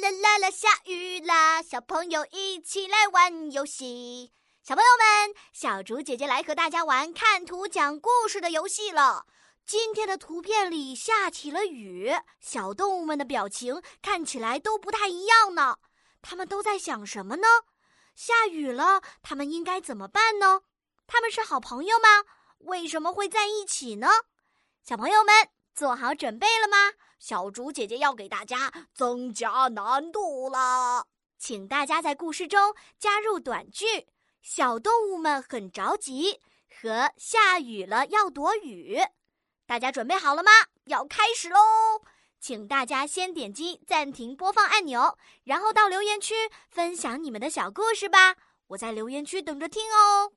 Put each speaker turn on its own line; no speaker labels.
啦啦啦，下雨啦！小朋友一起来玩游戏。小朋友们，小竹姐姐来和大家玩看图讲故事的游戏了。今天的图片里下起了雨，小动物们的表情看起来都不太一样呢。他们都在想什么呢？下雨了，他们应该怎么办呢？他们是好朋友吗？为什么会在一起呢？小朋友们做好准备了吗？小竹姐姐要给大家增加难度了，请大家在故事中加入短句。小动物们很着急，和下雨了要躲雨。大家准备好了吗？要开始喽！请大家先点击暂停播放按钮，然后到留言区分享你们的小故事吧。我在留言区等着听哦。